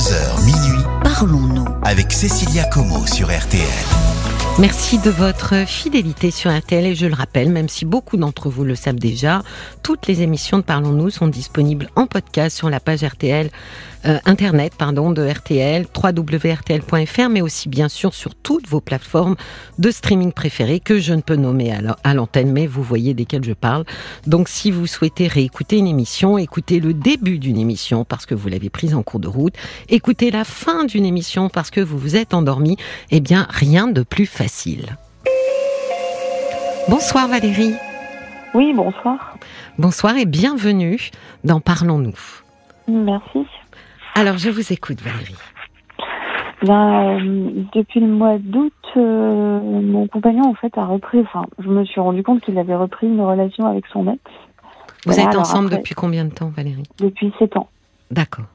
22h, minuit, parlons-nous avec Cécilia Como sur RTL. Merci de votre fidélité sur RTL et je le rappelle, même si beaucoup d'entre vous le savent déjà, toutes les émissions de Parlons-nous sont disponibles en podcast sur la page RTL, euh, internet pardon, de RTL, www.rtl.fr, mais aussi bien sûr sur toutes vos plateformes de streaming préférées que je ne peux nommer à l'antenne, mais vous voyez desquelles je parle. Donc si vous souhaitez réécouter une émission, écoutez le début d'une émission parce que vous l'avez prise en cours de route, écoutez la fin d'une émission parce que vous vous êtes endormi, eh bien rien de plus facile. Bonsoir Valérie. Oui, bonsoir. Bonsoir et bienvenue dans Parlons-nous. Merci. Alors, je vous écoute, Valérie. Ben, euh, depuis le mois d'août, euh, mon compagnon, en fait, a repris. Enfin, je me suis rendu compte qu'il avait repris une relation avec son ex. Vous êtes ensemble depuis combien de temps, Valérie? Depuis sept ans. D'accord.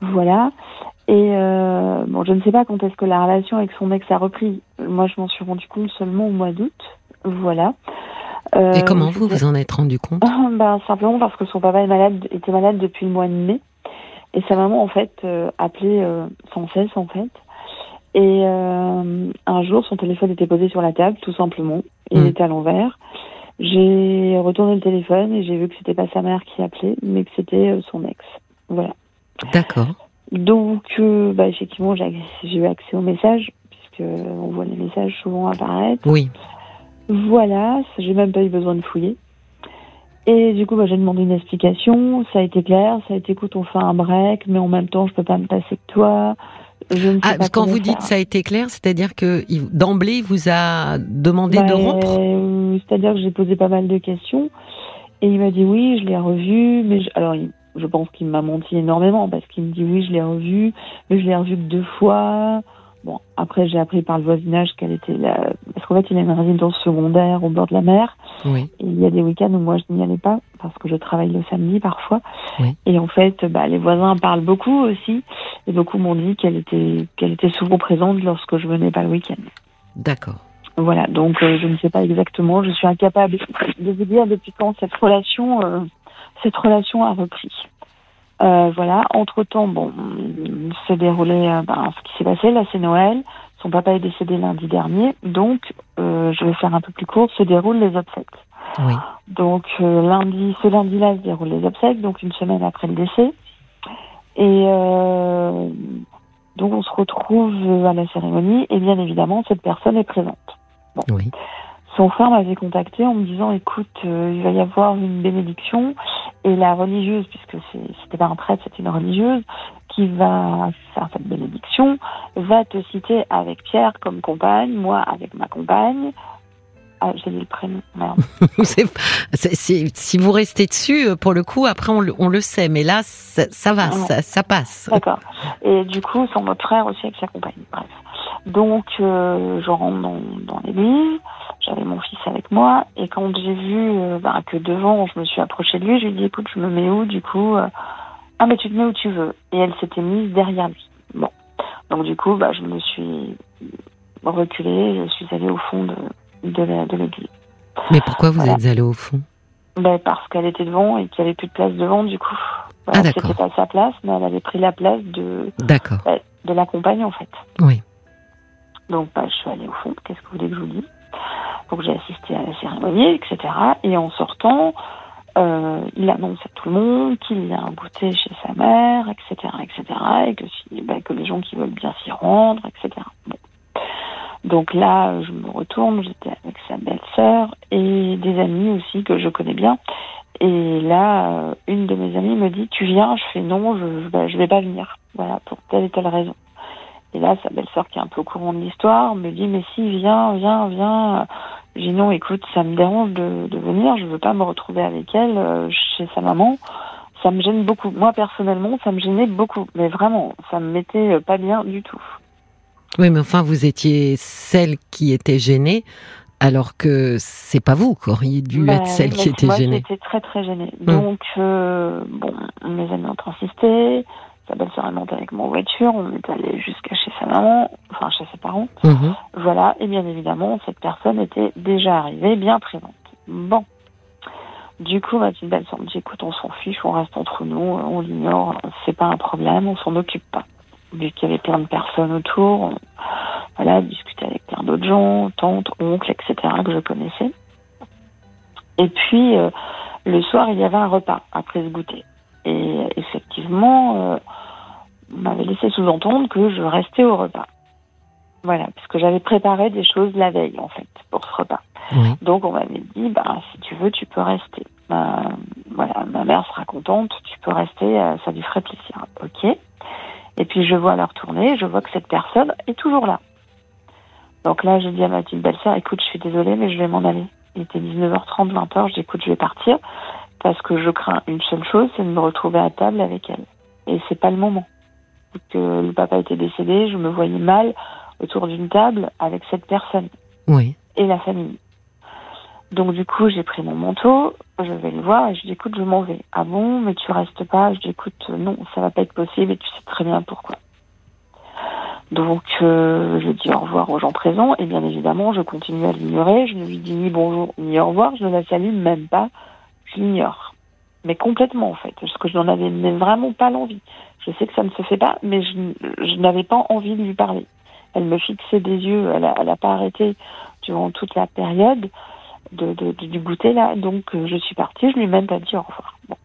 Voilà. Et euh, bon, je ne sais pas quand est-ce que la relation avec son ex a repris. Moi, je m'en suis rendu compte seulement au mois d'août. Voilà. Et comment vous vous en êtes rendu compte? Ben, Simplement parce que son papa est malade, était malade depuis le mois de mai. Et sa maman, en fait, euh, appelait euh, sans cesse, en fait. Et euh, un jour, son téléphone était posé sur la table, tout simplement. Il mm. était à l'envers. J'ai retourné le téléphone et j'ai vu que c'était pas sa mère qui appelait, mais que c'était son ex. Voilà. D'accord. Donc, bah, effectivement, j'ai eu accès aux messages, puisque on voit les messages souvent apparaître. Oui. Voilà, j'ai même pas eu besoin de fouiller. Et du coup, bah, j'ai demandé une explication. Ça a été clair. Ça a été, écoute, on fait un break, mais en même temps, je peux pas me passer de toi. Je ne ah, quand vous dites ça a été clair, c'est-à-dire que d'emblée, il vous a demandé de rompre C'est-à-dire que j'ai posé pas mal de questions. Et il m'a dit oui, je l'ai revu. Mais alors, je pense qu'il m'a menti énormément parce qu'il me dit oui, je l'ai revu. Mais je l'ai revu que deux fois. Bon, après, j'ai appris par le voisinage qu'elle était là. Parce qu'en fait, il a une résidence secondaire au bord de la mer. Oui. Et il y a des week-ends où moi, je n'y allais pas parce que je travaille le samedi parfois. Oui. Et en fait, bah, les voisins parlent beaucoup aussi. Et beaucoup m'ont dit qu'elle était, qu'elle était souvent présente lorsque je venais pas le week-end. D'accord. Voilà. Donc, euh, je ne sais pas exactement. Je suis incapable de vous dire depuis quand cette relation, euh, cette relation a repris. Euh, voilà. Entre temps, bon, s'est déroulé euh, ben, ce qui s'est passé. Là, c'est Noël. Son papa est décédé lundi dernier, donc euh, je vais faire un peu plus court. Se déroulent les obsèques. Oui. Donc lundi, ce lundi-là se déroulent les obsèques, donc une semaine après le décès. Et donc on se retrouve à la cérémonie et bien évidemment cette personne est présente. Bon. Oui. Son frère m'avait contacté en me disant écoute, il va y avoir une bénédiction et la religieuse, puisque c'était pas un prêtre, c'était une religieuse, qui va faire cette bénédiction, va te citer avec Pierre comme compagne, moi avec ma compagne. Ah, j'ai dit le prénom, merde. si vous restez dessus, euh, pour le coup, après on le, on le sait, mais là, ça, ça va, ça, ça, passe. D'accord. Et du coup, son autre frère aussi avec sa compagne, bref. Donc, euh, je rentre dans, dans l'église, j'avais mon fils avec moi, et quand j'ai vu euh, bah, que devant, je me suis approchée de lui, je lui ai dit, écoute, je me mets où, du coup euh, Ah, mais tu te mets où tu veux. Et elle s'était mise derrière lui. Bon. Donc, du coup, bah, je me suis reculée, je suis allée au fond de, de l'église. Mais pourquoi vous êtes allée au fond? Ben, Parce qu'elle était devant et qu'il n'y avait plus de place devant, du coup. ah, d'accord. C'était pas sa place, mais elle avait pris la place de, de la compagne, en fait. Oui. Donc, bah, je suis allée au fond. Qu'est-ce que vous voulez que je vous dise? Donc, j'ai assisté à la cérémonie, etc. Et en sortant, euh, il annonce à tout le monde qu'il a un goûter chez sa mère, etc., etc. Et bah, que les gens qui veulent bien s'y rendre, etc. Bon. Donc là, je me retourne, j'étais avec sa belle-sœur et des amis aussi que je connais bien. Et là, euh, une de mes amies me dit, tu viens Je fais non, je, bah, je vais pas venir. Voilà, pour telle et telle raison. Et là, sa belle-sœur, qui est un peu au courant de l'histoire, me dit, mais si, viens, viens, viens. Je dis, non, écoute, ça me dérange de, de venir, je veux pas me retrouver avec elle euh, chez sa maman. Ça me gêne beaucoup. Moi, personnellement, ça me gênait beaucoup. Mais vraiment, ça me mettait euh, pas bien du tout. Oui, mais enfin, vous étiez celle qui était gênée, alors que c'est pas vous qui auriez dû Bah, être celle qui était moi, gênée. J'étais très très gênée. Hmm. Donc, euh, bon, mes amis ont insisté. Sa belle-sœur est montée avec mon voiture. On est allé jusqu'à chez sa maman, enfin chez ses parents. Mhm. Voilà. Et bien évidemment, cette personne était déjà arrivée, bien présente. Bon. Du coup, ma petite belle-sœur me dit, écoute, on s'en fiche, on reste entre nous, on l'ignore, c'est pas un problème, on s'en occupe pas. vu qu'il y avait plein de personnes autour, voilà, discuter avec plein d'autres gens, tantes, oncles, etc., que je connaissais. Et puis, euh, le soir, il y avait un repas après ce goûter. Et effectivement, euh, on m'avait laissé sous-entendre que je restais au repas. Voilà, parce que j'avais préparé des choses la veille, en fait, pour ce repas. Donc, on m'avait dit, bah, si tu veux, tu peux rester. Bah, voilà, ma mère sera contente, tu peux rester, euh, ça lui ferait plaisir. Ok. Et puis, je vois leur tourner, je vois que cette personne est toujours là. Donc là, je dis à ma petite belle-sœur, écoute, je suis désolée, mais je vais m'en aller. Il était 19h30, 20h, je dis, écoute, je vais partir parce que je crains une seule chose, c'est de me retrouver à table avec elle. Et c'est pas le moment. Que le papa était décédé, je me voyais mal autour d'une table avec cette personne. Oui. Et la famille. Donc du coup, j'ai pris mon manteau, je vais le voir et je dis écoute, je m'en vais. Ah bon, mais tu restes pas? Je dis écoute, non, ça va pas être possible et tu sais très bien pourquoi. Donc euh, je dis au revoir aux gens présents et bien évidemment je continue à l'ignorer. Je ne lui dis ni bonjour ni au revoir, je ne la salue même pas, l'ignore. Mais complètement en fait, parce que je n'en avais vraiment pas l'envie. Je sais que ça ne se fait pas, mais je, n'avais pas envie de lui parler. Elle me fixait des yeux, elle n'a pas arrêté durant toute la période de, du goûter là, donc euh, je suis partie, je lui ai même pas dit au revoir. Bon.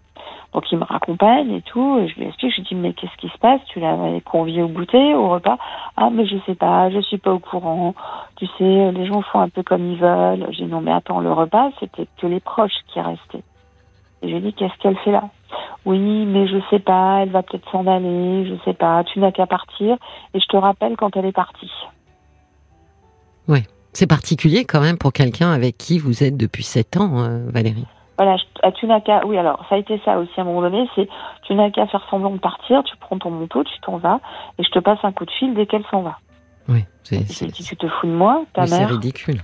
Donc il me raccompagne et tout, et je lui explique, je lui dis mais qu'est-ce qui se passe? Tu l'avais convié au goûter, au repas? Ah mais je sais pas, je suis pas au courant. Tu sais, les gens font un peu comme ils veulent. J'ai dit non mais attends, le repas c'était que les proches qui restaient. Et je lui dit qu'est-ce qu'elle fait là? Oui mais je sais pas, elle va peut-être s'en aller, je sais pas. Tu n'as qu'à partir et je te rappelle quand elle est partie. Oui, c'est particulier quand même pour quelqu'un avec qui vous êtes depuis sept ans, euh, Valérie voilà, tu n'as qu'à, oui, alors ça a été ça aussi à un moment donné, c'est tu n'as qu'à faire semblant de partir, tu prends ton manteau, tu t'en vas, et je te passe un coup de fil dès qu'elle s'en va. Oui, c'est. Dis, tu te fous de moi, ta mère. C'est ridicule.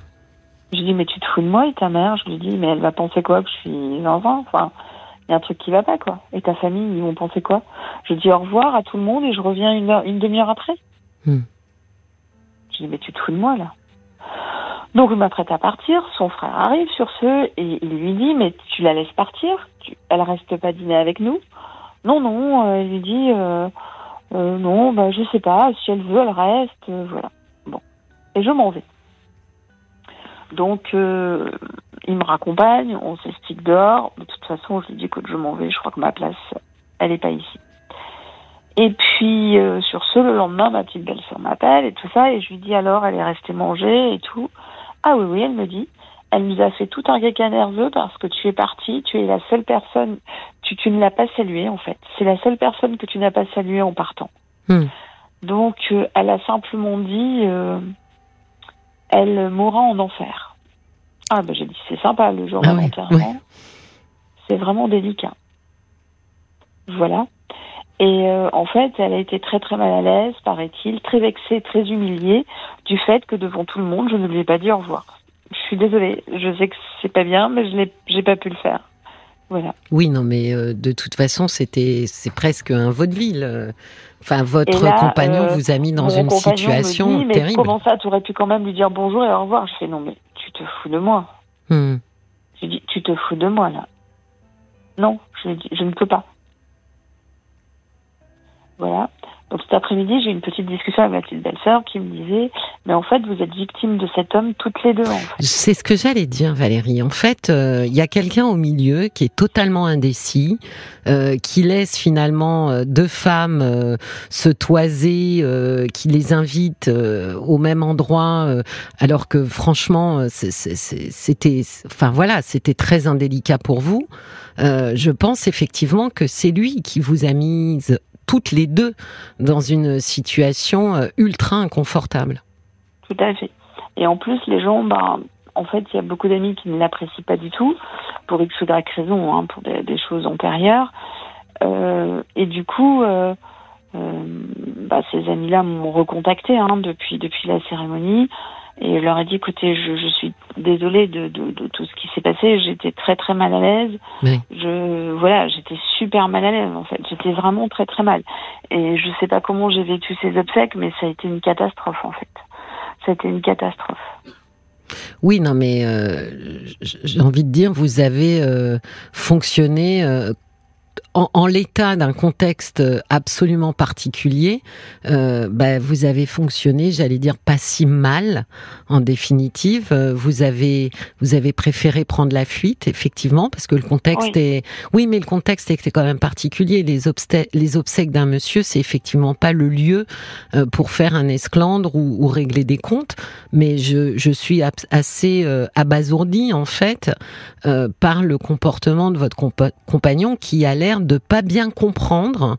Je lui dis, mais tu te fous de moi et ta mère, je lui dis, mais elle va penser quoi que je suis enfant? Enfin, il y a un truc qui va pas, quoi. Et ta famille, ils vont penser quoi? Je dis au revoir à tout le monde et je reviens une, une demi-heure après. Hmm. Je dis, mais tu te fous de moi, là. Donc il m'apprête à partir, son frère arrive sur ce et il lui dit mais tu la laisses partir, tu, elle reste pas dîner avec nous? Non non, euh, il lui dit euh, euh, non bah je sais pas si elle veut elle reste voilà bon et je m'en vais. Donc il me raccompagne, on s'explique dehors. De toute façon je lui dis que je m'en vais, je crois que ma place elle est pas ici. Et puis sur ce, le lendemain, ma petite belle-sœur m'appelle et tout ça, et je lui dis alors, elle est restée manger et tout. Ah oui, oui, elle me dit. Elle nous a fait tout un caca nerveux parce que tu es partie, tu es la seule personne, tu, tu ne l'as pas saluée en fait. C'est la seule personne que tu n'as pas saluée en partant. Hmm. Donc euh, elle a simplement dit, euh, elle mourra en enfer. Ah ben j'ai dit, c'est sympa le jour ah C'est vraiment délicat. Voilà. Et euh, en fait, elle a été très très mal à l'aise, paraît-il, très vexée, très humiliée du fait que devant tout le monde, je ne lui ai pas dit au revoir. Je suis désolée, je sais que c'est pas bien, mais je n'ai j'ai pas pu le faire. Voilà. Oui, non, mais euh, de toute façon, c'était c'est presque un vaudeville. Enfin, votre compagnon euh, vous a mis dans une situation terrible. Comment ça, tu aurais pu quand même lui dire bonjour et au revoir? Je fais non, mais tu te fous de moi. Hmm. Je dis, tu te fous de moi là. Non, je ne peux pas. Voilà. Donc cet après-midi, j'ai eu une petite discussion avec ma petite belle-sœur qui me disait, mais en fait, vous êtes victime de cet homme toutes les deux. En fait. C'est ce que j'allais dire, Valérie. En fait, euh, il y a quelqu'un au milieu qui est totalement indécis, euh, qui laisse finalement euh, deux femmes euh, se toiser, euh, qui les invite au même endroit, alors que franchement, c'était, enfin voilà, c'était très indélicat pour vous. je pense effectivement que c'est lui qui vous a mise toutes les deux dans une situation euh, ultra inconfortable. Tout à fait. Et en plus, les gens, ben, en fait, il y a beaucoup d'amis qui ne l'apprécient pas du tout, pour X ou Y raison, hein, pour des, choses antérieures. Euh, et du coup, euh, bah, ces amis-là m'ont recontacté hein, depuis, depuis la cérémonie. Et je leur ai dit, écoutez, je, je suis désolée de, de, de, tout ce qui s'est passé. J'étais très très mal à l'aise. Je voilà, j'étais super mal à l'aise en fait. J'étais vraiment très très mal. Et je sais pas comment j'ai vécu ces obsèques, mais ça a été une catastrophe en fait. Ça a été une catastrophe. Oui, non, mais euh, j'ai envie de dire, vous avez euh, fonctionné euh, en, l'état d'un contexte absolument particulier, euh, bah, vous avez fonctionné, j'allais dire, pas si mal. En définitive, euh, vous avez vous avez préféré prendre la fuite, effectivement, parce que le contexte est. Oui, mais le contexte était quand même particulier. Les, les obsèques d'un monsieur, c'est effectivement pas le lieu euh, pour faire un esclandre ou, ou, régler des comptes. Mais je, je suis assez euh, abasourdi en fait par le comportement de votre compagnon qui a l'air de pas bien comprendre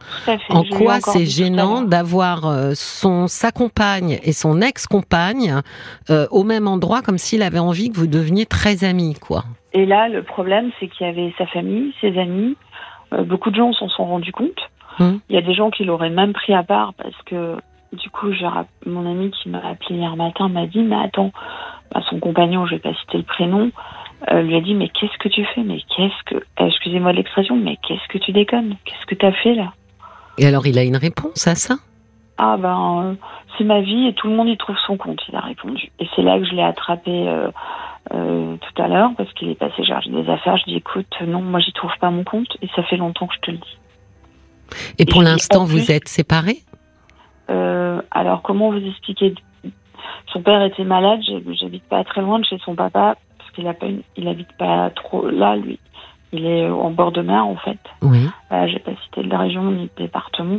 en quoi c'est gênant d'avoir euh, son sa compagne et son ex-compagne euh, au même endroit comme s'il avait envie que vous deveniez très amis quoi. Et là le problème c'est qu'il y avait sa famille, ses amis, euh, beaucoup de gens s'en sont rendus compte. Hum. Il y a des gens qui l'auraient même pris à part parce que du coup, mon ami qui m'a appelé hier matin m'a dit mais attends, bah, son compagnon, je vais pas citer le prénom, euh, lui a dit mais qu'est-ce que tu fais? Mais qu'est-ce que euh, excusez-moi l'expression, mais qu'est-ce que tu déconnes? Qu'est-ce que tu as fait là? Et alors il a une réponse à ça? Ah ben euh, c'est ma vie et tout le monde y trouve son compte. Il a répondu. Et c'est là que je l'ai attrapé tout à l'heure parce qu'il est passé chargé des affaires. Je dis écoute non moi j'y trouve pas mon compte et ça fait longtemps que je te le dis. Et, pour l'instant vous êtes séparés? Alors comment vous expliquer son père était malade, j'habite pas très loin de chez son papa il, habite pas trop là, lui. Il est en bord de mer, en fait. Oui. Euh, J'ai pas cité de la région ni de département.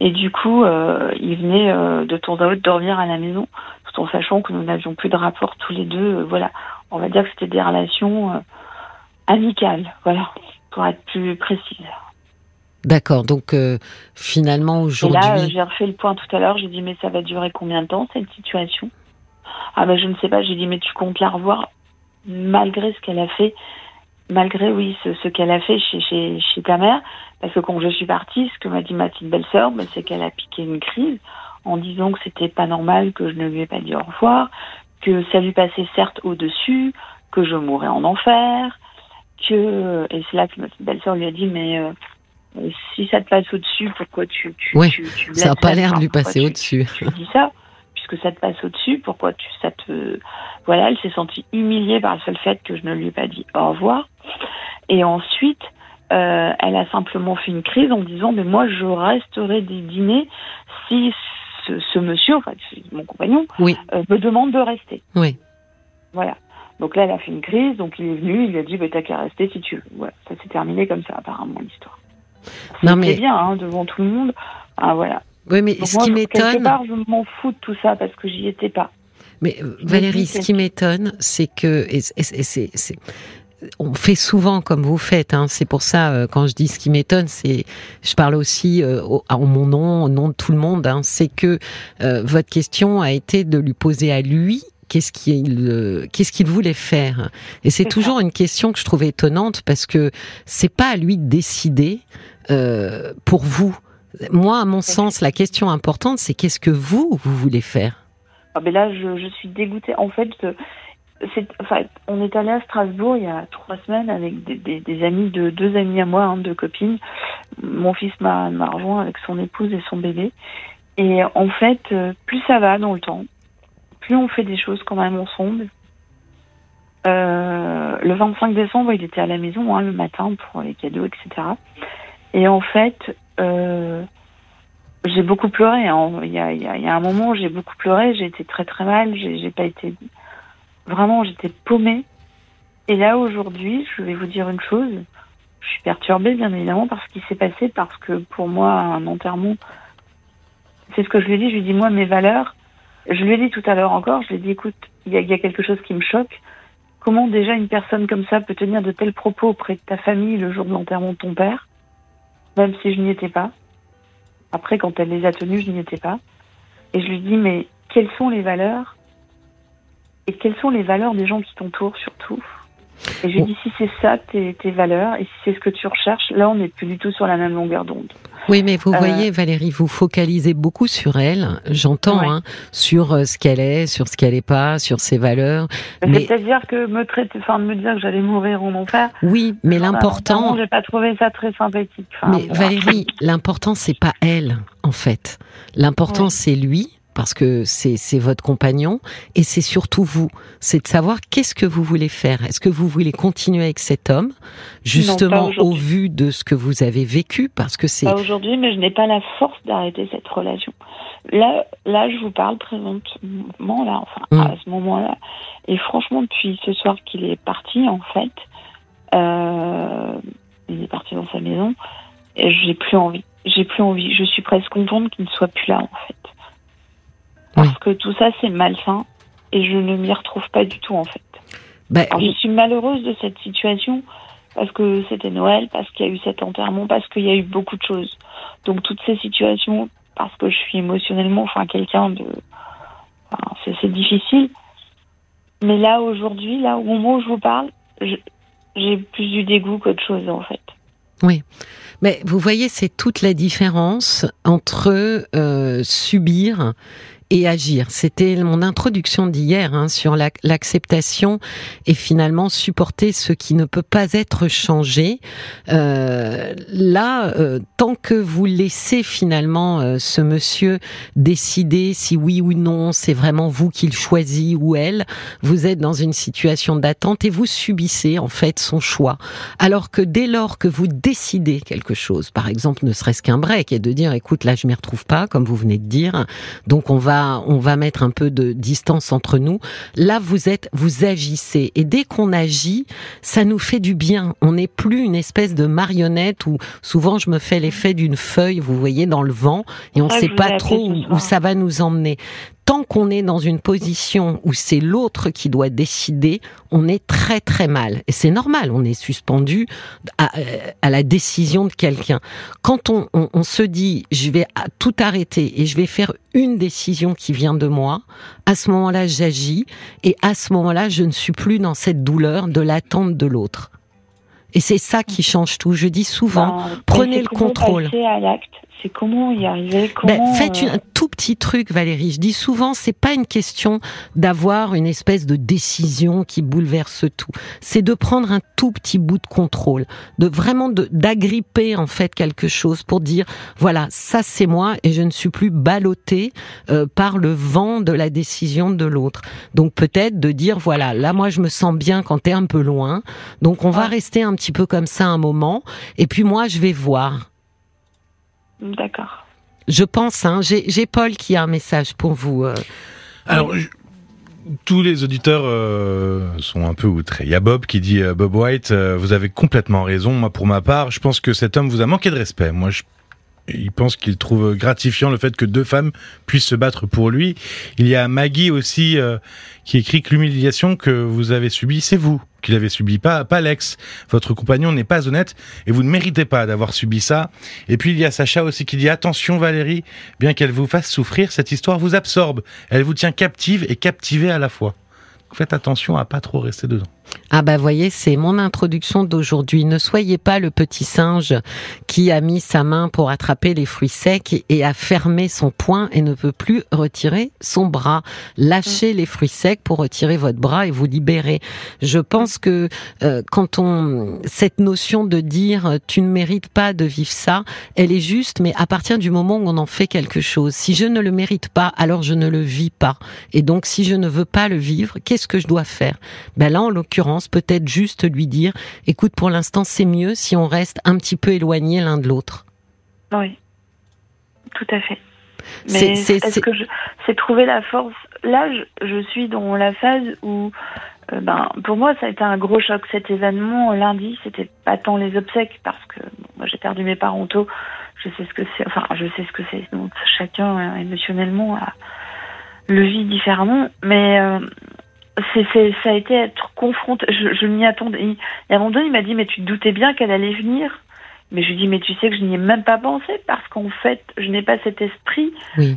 Et du coup, euh, il venait euh, de temps à autre dormir à la maison, tout en sachant que nous n'avions plus de rapport tous les deux. voilà, on va dire que c'était des relations amicales, voilà, pour être plus précise. D'accord, donc finalement aujourd'hui. Et là, j'ai refait le point tout à l'heure, j'ai dit mais ça va durer combien de temps cette situation? Ah ben je ne sais pas, j'ai dit mais tu comptes la revoir malgré ce qu'elle a fait, malgré oui ce, qu'elle a fait chez, chez, chez, ta mère, parce que quand je suis partie, ce que m'a dit ma petite belle-sœur, ben, c'est qu'elle a piqué une crise en disant que c'était pas normal que je ne lui ai pas dit au revoir, que ça lui passait certes au-dessus, que je mourrais en enfer, que et c'est là que ma petite belle-sœur lui a dit mais euh, si ça te passe au-dessus, pourquoi tu, tu, oui, tu, ça n'a pas l'air de lui passer au-dessus. Tu, dis ça? Puisque ça te passe au-dessus, pourquoi tu, ça te... Voilà, elle s'est sentie humiliée par le seul fait que je ne lui ai pas dit au revoir. Et ensuite, euh, elle a simplement fait une crise en disant, mais moi, je resterai des dîners si ce, monsieur, enfin, mon compagnon, oui. Euh, me demande de rester. Oui. Voilà. Donc là, elle a fait une crise, donc il est venu, il lui a dit, bah, t'as qu'à rester si tu veux. Voilà, ça s'est terminé comme ça, apparemment, l'histoire. Non, mais... bien, hein, devant tout le monde. Ah, voilà. Oui, mais ce qui m'étonne. Quelque part, je m'en fous de tout ça parce que j'y étais pas. Mais euh, Valérie, ce qui m'étonne, c'est que et, c'est on fait souvent comme vous faites. Hein. C'est pour ça, euh, quand je dis ce qui m'étonne, c'est, je parle aussi euh, en mon nom, au nom de tout le monde. Hein. c'est que votre question a été de lui poser à lui qu'est-ce qu'il qu'est-ce qu'il voulait faire. Et c'est toujours une question que je trouve étonnante parce que c'est pas à lui de décider pour vous. Moi, à mon sens, la question importante, c'est qu'est-ce que vous, vous voulez faire? Ah ben Là, je, suis dégoûtée. En fait, enfin, on est allé à Strasbourg il y a trois semaines avec des, amis, de deux amis à moi, hein, deux copines. Mon fils m'a rejoint avec son épouse et son bébé. Et en fait, euh, plus ça va dans le temps, plus on fait des choses quand même ensemble. Euh, le 25 décembre, il était à la maison hein, le matin pour les cadeaux, etc. Et en fait, euh, j'ai beaucoup pleuré. Hein. Il, y a, il, y a, un moment où j'ai beaucoup pleuré, j'ai été très très mal, j'ai pas été. Vraiment, j'étais paumée. Et là, aujourd'hui, je vais vous dire une chose. Je suis perturbée, bien évidemment, par ce qui s'est passé, parce que pour moi, un enterrement, c'est ce que je lui ai dit. Je lui ai dit, moi, mes valeurs, je lui ai dit tout à l'heure encore, je lui ai dit, écoute, il y, a, il y a quelque chose qui me choque. Comment déjà une personne comme ça peut tenir de tels propos auprès de ta famille le jour de l'enterrement de ton père? Même si je n'y étais pas. Après, quand elle les a tenus, je n'y étais pas. Et je lui dis, mais quelles sont les valeurs Et quelles sont les valeurs des gens qui t'entourent surtout? Et je lui dis, si c'est ça tes, tes valeurs, et si c'est ce que tu recherches, là, on n'est plus du tout sur la même longueur d'onde. Oui, mais vous euh, voyez, Valérie, vous focalisez beaucoup sur elle. J'entends, hein, sur euh, ce qu'elle est, sur ce qu'elle n'est pas, sur ses valeurs. Mais... C'est-à-dire que me traiter, enfin, de me dire que j'allais mourir en enfer. Oui, mais l'important. J'ai pas trouvé ça très sympathique. mais Valérie, l'important c'est pas elle, en fait. L'important c'est lui parce que c'est votre compagnon, et c'est surtout vous. C'est de savoir qu'est-ce que vous voulez faire. Est-ce que vous voulez continuer avec cet homme, justement au vu de ce que vous avez vécu, parce que c'est. Pas aujourd'hui, mais je n'ai pas la force d'arrêter cette relation. Là, là, je vous parle présentement, là, enfin, mm. à ce moment-là. Et franchement, depuis ce soir qu'il est parti, en fait, euh, il est parti dans sa maison, j'ai plus envie. J'ai plus envie. Je suis presque contente qu'il ne soit plus là, en fait. Parce que tout ça, c'est malsain, et je ne m'y retrouve pas du tout, en fait. Ben, je suis malheureuse de cette situation parce que c'était Noël, parce qu'il y a eu cet enterrement, parce qu'il y a eu beaucoup de choses. Donc toutes ces situations parce que je suis émotionnellement, enfin, quelqu'un de. c'est difficile. Mais là, aujourd'hui, là, au moment où je vous parle, j'ai plus du dégoût qu'autre chose, en fait. Oui. Mais vous voyez, c'est toute la différence entre euh, subir et agir. C'était mon introduction d'hier hein, sur l'acceptation et finalement supporter ce qui ne peut pas être changé. Euh, là, euh, tant que vous laissez finalement euh, ce monsieur décider si oui ou non c'est vraiment vous qu'il choisit ou elle, vous êtes dans une situation d'attente et vous subissez en fait son choix. Alors que dès lors que vous décidez quelque chose, par exemple ne serait-ce qu'un break et de dire écoute là je m'y retrouve pas comme vous venez de dire, donc on va on va mettre un peu de distance entre nous. Là, vous êtes, vous agissez. Et dès qu'on agit, ça nous fait du bien. On n'est plus une espèce de marionnette où souvent je me fais l'effet d'une feuille, vous voyez, dans le vent, et on ne sait pas trop où, ça va nous emmener tant qu'on est dans une position où c'est l'autre qui doit décider, on est très très mal. Et c'est normal, on est suspendu à, à la décision de quelqu'un. Quand on, on, on, se dit, je vais tout arrêter et je vais faire une décision qui vient de moi, à ce moment-là, j'agis et à ce moment-là, je ne suis plus dans cette douleur de l'attente de l'autre. Et c'est ça qui change tout. Je dis souvent, ben, prenez le contrôle. à c'est comment y arriver ben, Faites euh, un tout petit truc, Valérie. Je dis souvent, c'est pas une question d'avoir une espèce de décision qui bouleverse tout. C'est de prendre un tout petit bout de contrôle, de vraiment d'agripper en fait quelque chose pour dire voilà, ça c'est moi et je ne suis plus ballotté euh, par le vent de la décision de l'autre. Donc peut-être de dire voilà, là moi je me sens bien quand tu es un peu loin, donc on va rester un petit peu comme ça un moment et puis moi je vais voir. D'accord. Je pense, hein, j'ai Paul qui a un message pour vous. Euh. Alors, tous les auditeurs euh, sont un peu outrés. Il y a Bob qui dit euh, Bob White, vous avez complètement raison. Moi, pour ma part, je pense que cet homme vous a manqué de respect. Moi, je il pense qu'il trouve gratifiant le fait que deux femmes puissent se battre pour lui. Il y a Maggie aussi euh, qui écrit que l'humiliation que vous avez subie, c'est vous qui l'avez subi, pas, pas Alex. Votre compagnon n'est pas honnête et vous ne méritez pas d'avoir subi ça. Et puis il y a Sacha aussi qui dit attention Valérie, bien qu'elle vous fasse souffrir, cette histoire vous absorbe. Elle vous tient captive et captivée à la fois. Faites attention à pas trop rester dedans. Ah bah voyez, c'est mon introduction d'aujourd'hui. Ne soyez pas le petit singe qui a mis sa main pour attraper les fruits secs et a fermé son poing et ne peut plus retirer son bras. Lâchez les fruits secs pour retirer votre bras et vous libérer. Je pense que euh, quand on cette notion de dire euh, tu ne mérites pas de vivre ça, elle est juste, mais à partir du moment où on en fait quelque chose, si je ne le mérite pas, alors je ne le vis pas. Et donc si je ne veux pas le vivre, qu'est-ce que je dois faire? Ben là, en peut-être juste lui dire, écoute, pour l'instant, c'est mieux si on reste un petit peu éloigné l'un de l'autre. Oui, tout à fait. Mais est-ce que c'est trouver la force? Là, je, suis dans la phase où, euh, ben, pour moi, ça a été un gros choc. Cet événement lundi, c'était pas tant les obsèques parce que moi, j'ai perdu mes parents tôt. Je sais ce que c'est. Enfin, je sais ce que c'est. Donc, chacun euh, émotionnellement le vit différemment. Mais euh, c'est, ça a été être confronté. Je, je m'y attendais. Et à un moment donné, il m'a dit Mais tu te doutais bien qu'elle allait venir mais je lui dis, mais tu sais que je n'y ai même pas pensé parce qu'en fait, je n'ai pas cet esprit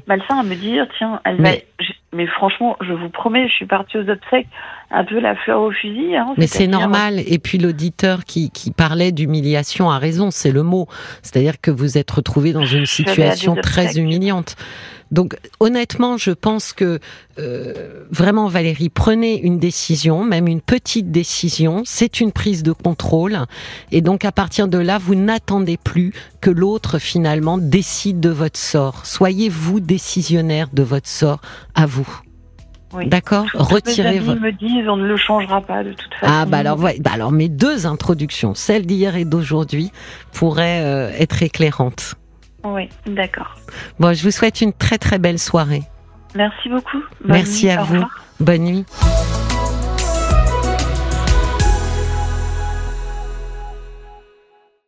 malsain à me dire, tiens, elle mais... Mais franchement, je vous promets, je suis partie aux obsèques un peu la fleur au fusil. Hein, mais c'est normal. Et puis l'auditeur qui, qui parlait d'humiliation a raison, c'est le mot. C'est-à-dire que vous êtes retrouvé dans une situation très humiliante. Donc honnêtement, je pense que euh, vraiment Valérie, prenez une décision, même une petite décision, c'est une prise de contrôle. Et donc à partir de là, vous n'attendez plus que l'autre finalement décide de votre sort. Soyez vous décisionnaire de votre sort à vous. D'accord Retirez votre. me disent on ne le changera pas de toute façon. Ah bah alors, bah alors mes deux introductions, celle d'hier et d'aujourd'hui, pourraient euh, être éclairantes. Oui, d'accord. Bon, je vous souhaite une très très belle soirée. Merci beaucoup. Merci à vous. Bonne nuit.